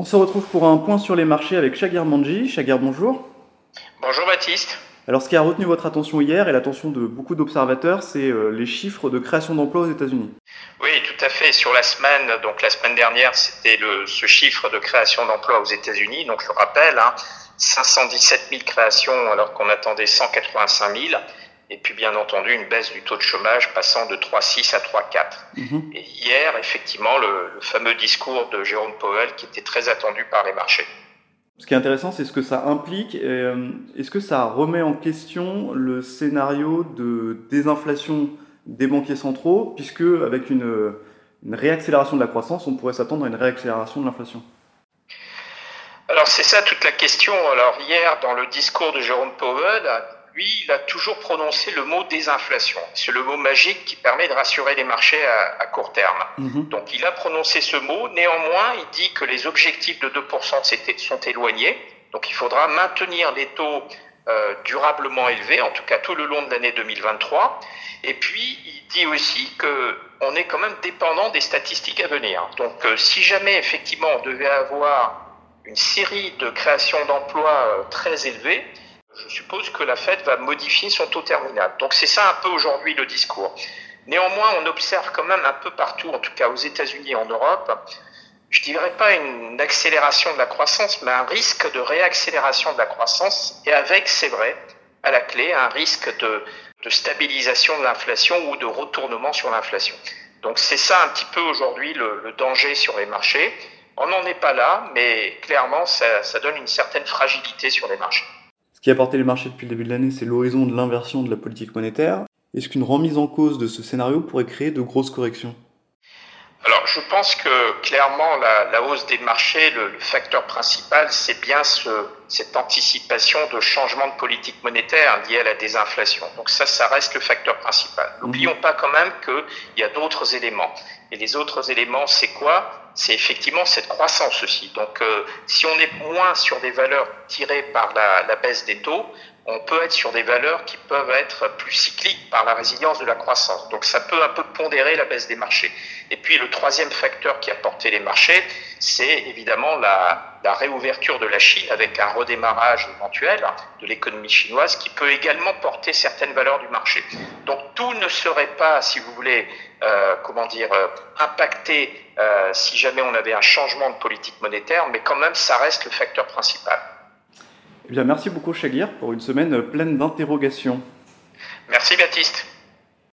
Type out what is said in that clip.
On se retrouve pour un point sur les marchés avec Shagir Manji. Shagir, bonjour. Bonjour Baptiste. Alors, ce qui a retenu votre attention hier et l'attention de beaucoup d'observateurs, c'est euh, les chiffres de création d'emplois aux États-Unis. Oui, tout à fait. Sur la semaine, donc la semaine dernière, c'était ce chiffre de création d'emplois aux États-Unis. Donc, je rappelle, hein, 517 000 créations alors qu'on attendait 185 000. Et puis, bien entendu, une baisse du taux de chômage passant de 3,6 à 3,4. Mhm. Et hier, effectivement, le, le fameux discours de Jérôme Powell qui était très attendu par les marchés. Ce qui est intéressant, c'est ce que ça implique. Euh, est-ce que ça remet en question le scénario de désinflation des banquiers centraux, puisque avec une, réaccélération de la croissance, on pourrait s'attendre à une réaccélération de l'inflation? Alors c'est ça toute la question. Alors hier, dans le discours de Jérôme Powell, lui, il a toujours prononcé le mot désinflation. C'est le mot magique qui permet de rassurer les marchés à, court terme. Mhm. Donc il a prononcé ce mot. Néanmoins, il dit que les objectifs de 2% sont éloignés. Donc il faudra maintenir les taux euh, durablement élevés, en tout cas tout le long de l'année 2023. Et puis, il dit aussi qu'on est quand même dépendant des statistiques à venir. Donc euh, si jamais effectivement on devait avoir une série de créations d'emplois euh, très élevées, je suppose que la Fed va modifier son taux terminal. Donc c'est ça un peu aujourd'hui le discours. Néanmoins, on observe quand même un peu partout, en tout cas aux États-Unis et en Europe, je dirais pas une accélération de la croissance, mais un risque de réaccélération de la croissance, et avec, c'est vrai, à la clé, un risque de, stabilisation de l'inflation ou de retournement sur l'inflation. Donc c'est ça un petit peu aujourd'hui le, danger sur les marchés. On n'en est pas là, mais clairement, ça donne une certaine fragilité sur les marchés. Ce qui a porté les marchés depuis le début de l'année, c'est l'horizon de l'inversion de la politique monétaire. Est-ce qu'une remise en cause de ce scénario pourrait créer de grosses corrections? Alors, je pense que clairement, la, hausse des marchés, le, facteur principal, c'est bien ce, cette anticipation de changement de politique monétaire lié à la désinflation. Donc ça, ça reste le facteur principal. Mmh. N'oublions pas quand même qu'il y a d'autres éléments. Et les autres éléments, c'est quoi? C'est effectivement cette croissance aussi. Donc, euh, si on est moins sur des valeurs tirées par la, la baisse des taux, on peut être sur des valeurs qui peuvent être plus cycliques par la résilience de la croissance. Donc ça peut un peu pondérer la baisse des marchés. Et puis le troisième facteur qui a porté les marchés, c'est évidemment la, réouverture de la Chine avec un redémarrage éventuel de l'économie chinoise qui peut également porter certaines valeurs du marché. Donc tout ne serait pas, si vous voulez, euh, comment dire, euh, impacté euh, si jamais on avait un changement de politique monétaire, mais quand même ça reste le facteur principal. Eh merci beaucoup, Chagir, pour une semaine pleine d'interrogations. Merci, Baptiste.